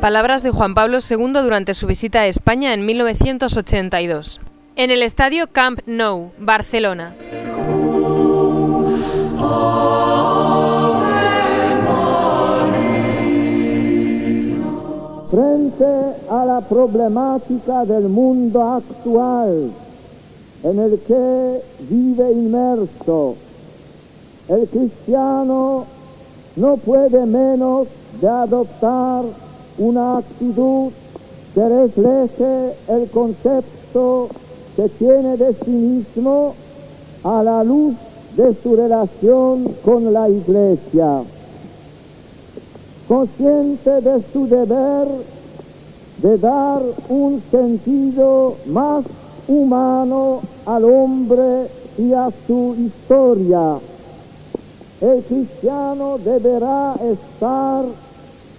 Palabras de Juan Pablo II durante su visita a España en 1982. En el estadio Camp Nou, Barcelona. Frente a la problemática del mundo actual en el que vive inmerso, el cristiano no puede menos de adoptar una actitud que refleje el concepto que tiene de sí mismo a la luz de su relación con la iglesia. Consciente de su deber de dar un sentido más humano al hombre y a su historia. El cristiano deberá estar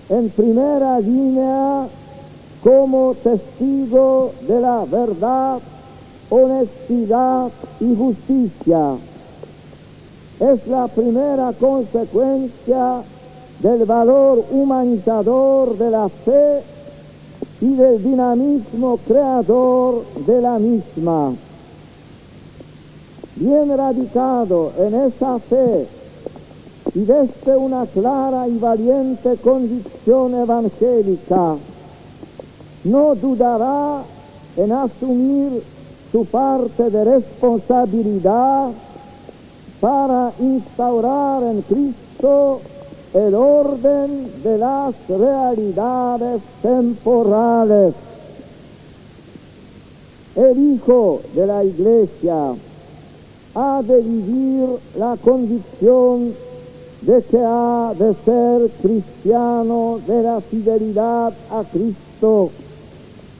en primera línea como testigo de la verdad, honestidad y justicia. Es la primera consecuencia del valor humanizador de la fe y del dinamismo creador de la misma. Bien radicado en esa fe y desde una clara y valiente convicción evangélica, no dudará en asumir su parte de responsabilidad para instaurar en Cristo el orden de las realidades temporales. El Hijo de la Iglesia ha de vivir la convicción de que ha de ser cristiano de la fidelidad a Cristo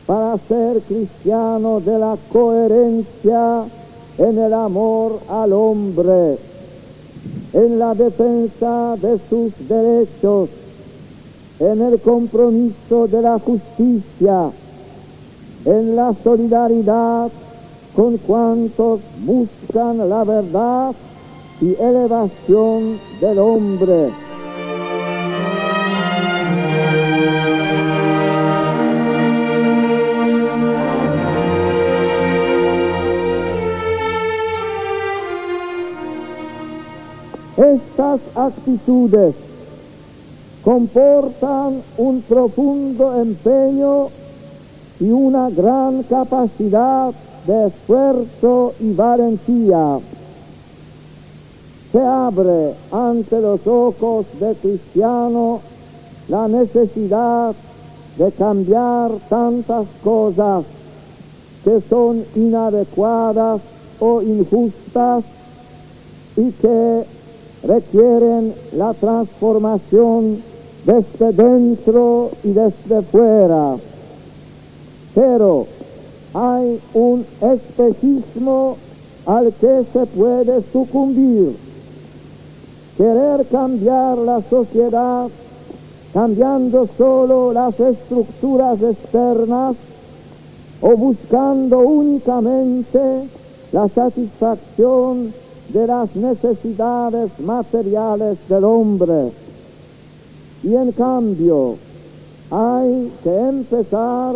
para ser cristiano de la coherencia en el amor al hombre, en la defensa de sus derechos, en el compromiso de la justicia, en la solidaridad con cuantos buscan la verdad y elevación del hombre. Estas actitudes comportan un profundo empeño y una gran capacidad de esfuerzo y valentía se abre ante los ojos de cristiano la necesidad de cambiar tantas cosas que son inadecuadas o injustas y que requieren la transformación desde dentro y desde fuera. Pero hay un espejismo al que se puede sucumbir querer cambiar la sociedad cambiando solo las estructuras externas o buscando únicamente la satisfacción de las necesidades materiales del hombre. Y en cambio hay que empezar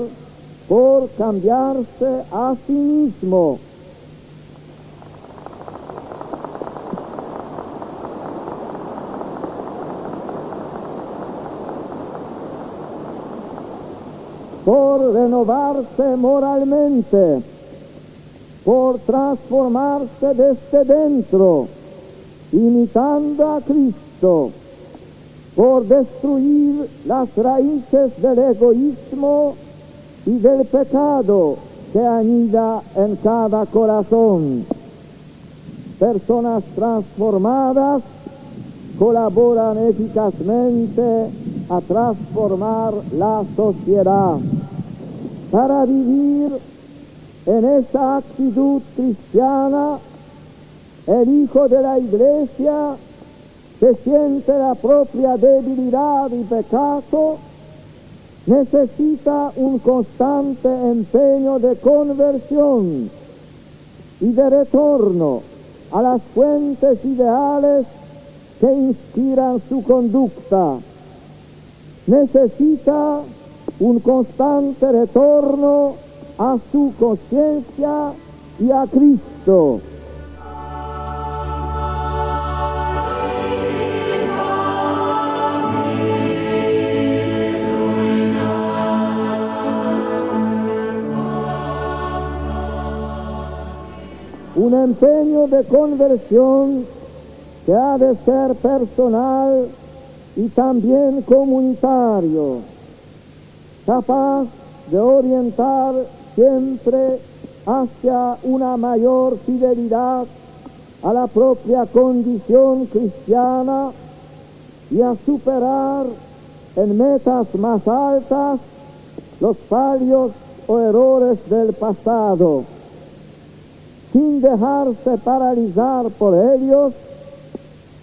por cambiarse a sí mismo por renovarse moralmente, por transformarse desde dentro, imitando a Cristo, por destruir las raíces del egoísmo y del pecado que anida en cada corazón. Personas transformadas colaboran eficazmente a transformar la sociedad. Para vivir en esa actitud cristiana, el Hijo de la Iglesia se siente la propia debilidad y pecado, necesita un constante empeño de conversión y de retorno a las fuentes ideales que inspiran su conducta necesita un constante retorno a su conciencia y a Cristo. Un empeño de conversión que ha de ser personal y también comunitario, capaz de orientar siempre hacia una mayor fidelidad a la propia condición cristiana y a superar en metas más altas los fallos o errores del pasado, sin dejarse paralizar por ellos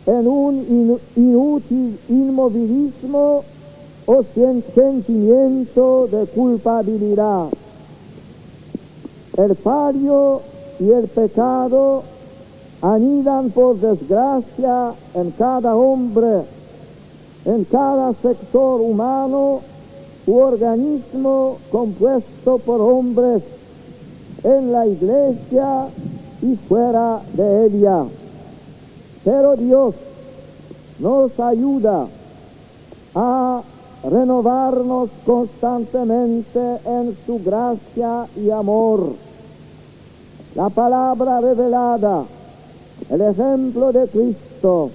en un inútil inmovilismo o sentimiento de culpabilidad. El fallo y el pecado anidan por desgracia en cada hombre, en cada sector humano u organismo compuesto por hombres en la iglesia y fuera de ella. Pero Dios nos ayuda a renovarnos constantemente en su gracia y amor la palabra revelada, el ejemplo de Cristo,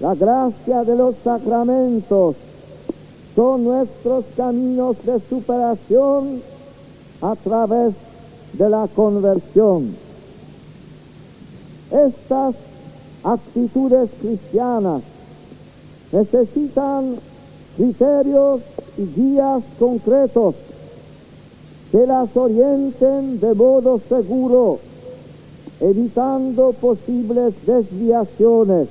la gracia de los sacramentos, son nuestros caminos de superación a través de la conversión. Estas actitudes cristianas necesitan criterios y guías concretos que las orienten de modo seguro, evitando posibles desviaciones.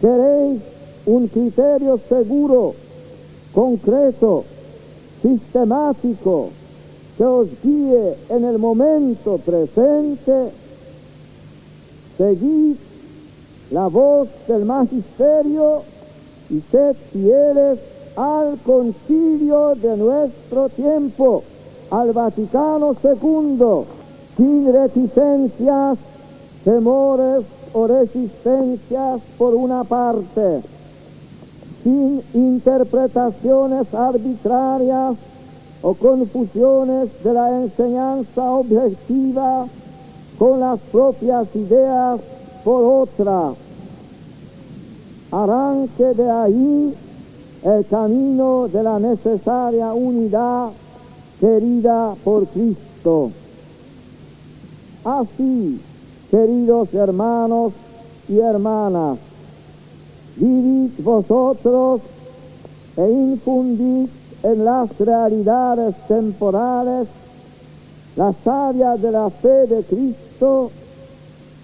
Queréis un criterio seguro, concreto, sistemático, que os guíe en el momento presente, seguid la voz del magisterio y sed fieles al concilio de nuestro tiempo, al Vaticano II, sin reticencias, temores o resistencias por una parte, sin interpretaciones arbitrarias o confusiones de la enseñanza objetiva con las propias ideas por otra. Arranque de ahí el camino de la necesaria unidad querida por Cristo. Así, queridos hermanos y hermanas, vivid vosotros e infundid en las realidades temporales la savia de la fe de Cristo,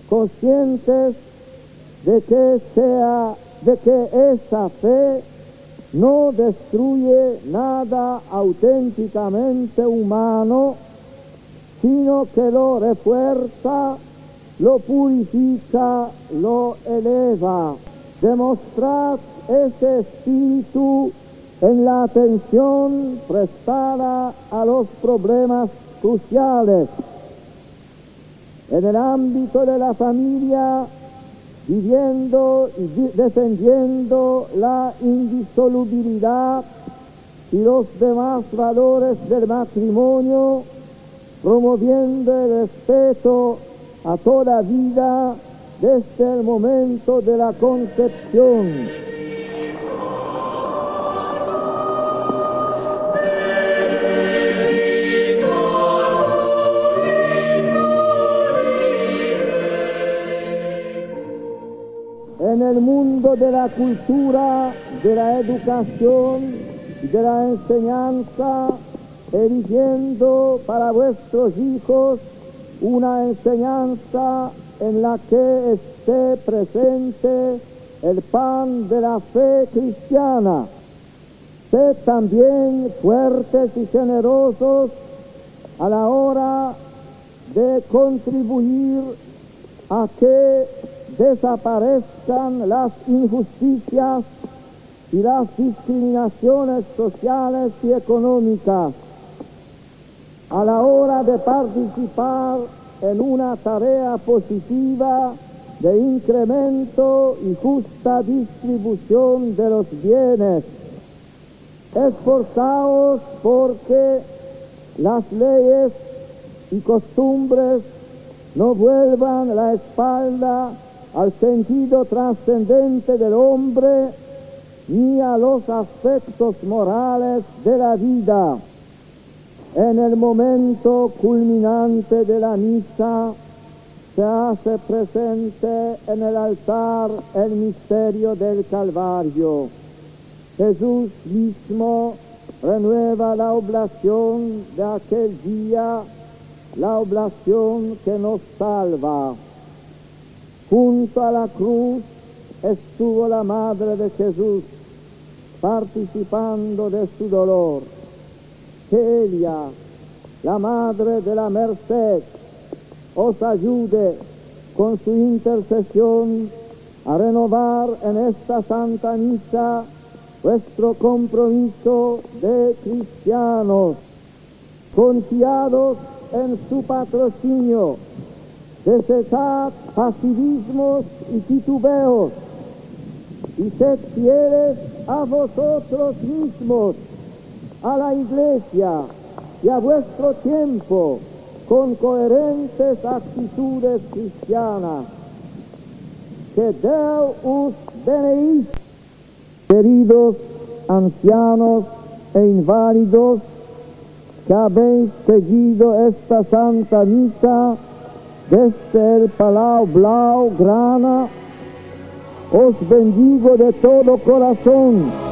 conscientes de que sea de que esa fe no destruye nada auténticamente humano, sino que lo refuerza, lo purifica, lo eleva. Demostrad ese espíritu en la atención prestada a los problemas cruciales. En el ámbito de la familia, viviendo y defendiendo la indisolubilidad y los demás valores del matrimonio, promoviendo el respeto a toda vida desde el momento de la concepción. De la cultura, de la educación de la enseñanza, eligiendo para vuestros hijos una enseñanza en la que esté presente el pan de la fe cristiana. Sed también fuertes y generosos a la hora de contribuir a que desaparezcan las injusticias y las discriminaciones sociales y económicas a la hora de participar en una tarea positiva de incremento y justa distribución de los bienes. Esforzaos porque las leyes y costumbres no vuelvan la espalda al sentido trascendente del hombre ni a los aspectos morales de la vida. En el momento culminante de la misa se hace presente en el altar el misterio del Calvario. Jesús mismo renueva la oblación de aquel día, la oblación que nos salva. Junto a la cruz estuvo la madre de Jesús participando de su dolor. Que ella, la madre de la merced, os ayude con su intercesión a renovar en esta santa misa vuestro compromiso de cristianos, confiados en su patrocinio, desechad pasivismos y titubeos y sed fieles a vosotros mismos, a la iglesia y a vuestro tiempo con coherentes actitudes cristianas. Que Deus beneis, queridos ancianos e inválidos, que habéis seguido esta santa misa desde el Palau Blau Grana, os bendigo de todo corazón